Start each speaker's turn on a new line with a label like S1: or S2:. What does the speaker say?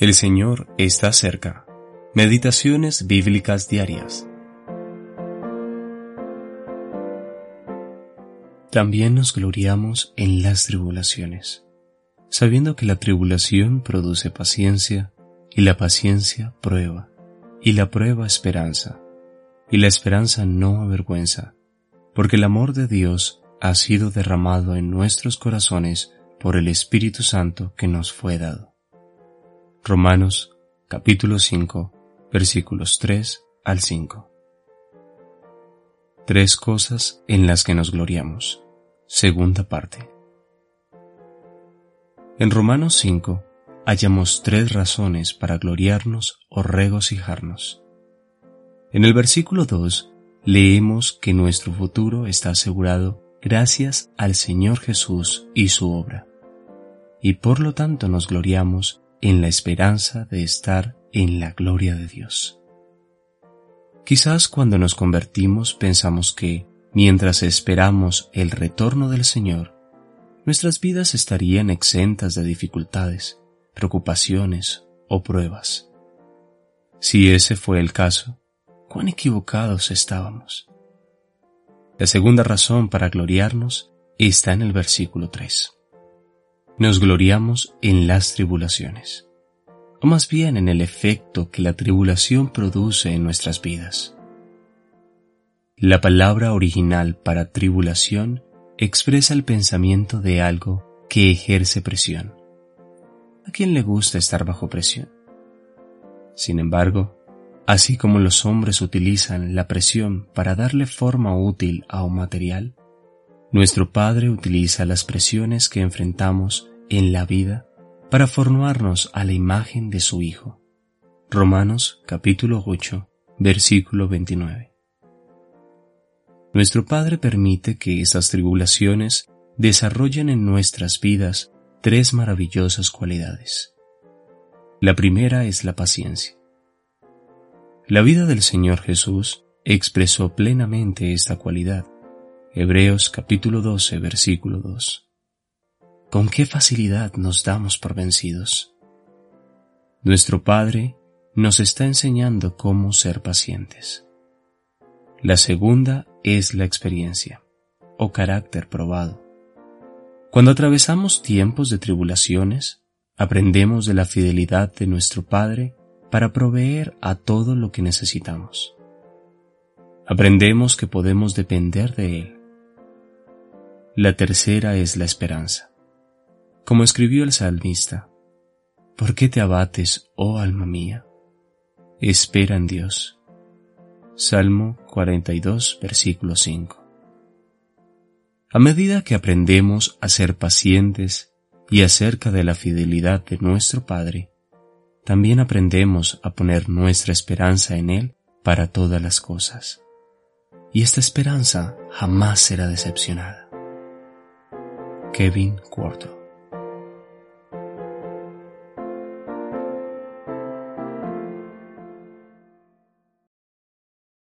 S1: El Señor está cerca. Meditaciones bíblicas diarias. También nos gloriamos en las tribulaciones, sabiendo que la tribulación produce paciencia, y la paciencia prueba, y la prueba esperanza, y la esperanza no avergüenza, porque el amor de Dios ha sido derramado en nuestros corazones por el Espíritu Santo que nos fue dado. Romanos capítulo 5 versículos 3 al 5. Tres cosas en las que nos gloriamos. Segunda parte. En Romanos 5 hallamos tres razones para gloriarnos o regocijarnos. En el versículo 2 leemos que nuestro futuro está asegurado gracias al Señor Jesús y su obra, y por lo tanto nos gloriamos en la esperanza de estar en la gloria de Dios. Quizás cuando nos convertimos pensamos que, mientras esperamos el retorno del Señor, nuestras vidas estarían exentas de dificultades, preocupaciones o pruebas. Si ese fue el caso, cuán equivocados estábamos. La segunda razón para gloriarnos está en el versículo 3 nos gloriamos en las tribulaciones, o más bien en el efecto que la tribulación produce en nuestras vidas. La palabra original para tribulación expresa el pensamiento de algo que ejerce presión. ¿A quién le gusta estar bajo presión? Sin embargo, así como los hombres utilizan la presión para darle forma útil a un material, nuestro Padre utiliza las presiones que enfrentamos en la vida para formarnos a la imagen de su Hijo. Romanos capítulo 8, versículo 29. Nuestro Padre permite que estas tribulaciones desarrollen en nuestras vidas tres maravillosas cualidades. La primera es la paciencia. La vida del Señor Jesús expresó plenamente esta cualidad Hebreos capítulo 12, versículo 2. ¿Con qué facilidad nos damos por vencidos? Nuestro Padre nos está enseñando cómo ser pacientes. La segunda es la experiencia, o carácter probado. Cuando atravesamos tiempos de tribulaciones, aprendemos de la fidelidad de nuestro Padre para proveer a todo lo que necesitamos. Aprendemos que podemos depender de Él la tercera es la esperanza. Como escribió el salmista, ¿por qué te abates, oh alma mía? Espera en Dios. Salmo 42, versículo 5. A medida que aprendemos a ser pacientes y acerca de la fidelidad de nuestro Padre, también aprendemos a poner nuestra esperanza en Él para todas las cosas. Y esta esperanza jamás será decepcionada. Kevin Quarto.